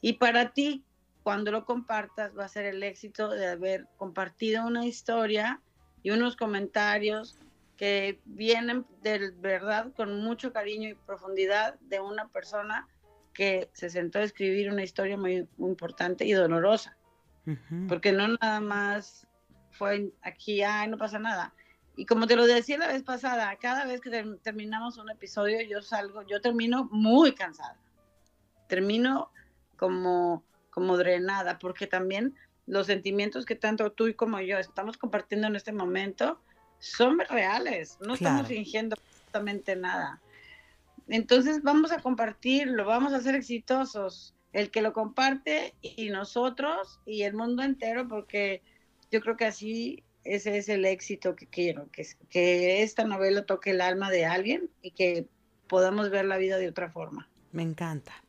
Speaker 2: Y para ti, cuando lo compartas va a ser el éxito de haber compartido una historia y unos comentarios que vienen de verdad con mucho cariño y profundidad de una persona que se sentó a escribir una historia muy, importante y dolorosa. Porque no nada más fue aquí, ay, no pasa nada. Y como te lo decía la vez pasada, cada vez que terminamos un episodio, yo salgo, yo termino muy cansada. Termino como como drenada, porque también los sentimientos que tanto tú y como yo estamos compartiendo en este momento son reales, no estamos fingiendo absolutamente nada. Entonces vamos a compartirlo, vamos a ser exitosos, el que lo comparte y nosotros y el mundo entero, porque yo creo que así ese es el éxito que quiero, que, que esta novela toque el alma de alguien y que podamos ver la vida de otra forma.
Speaker 1: Me encanta.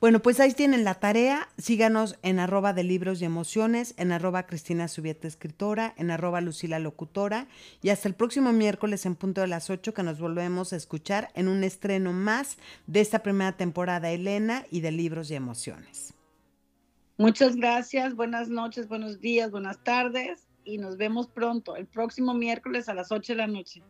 Speaker 1: Bueno, pues ahí tienen la tarea. Síganos en arroba de libros y emociones, en arroba Cristina Subieta Escritora, en arroba Lucila Locutora. Y hasta el próximo miércoles en punto de las 8 que nos volvemos a escuchar en un estreno más de esta primera temporada Elena y de libros y emociones.
Speaker 2: Muchas gracias, buenas noches, buenos días, buenas tardes y nos vemos pronto, el próximo miércoles a las 8 de la noche.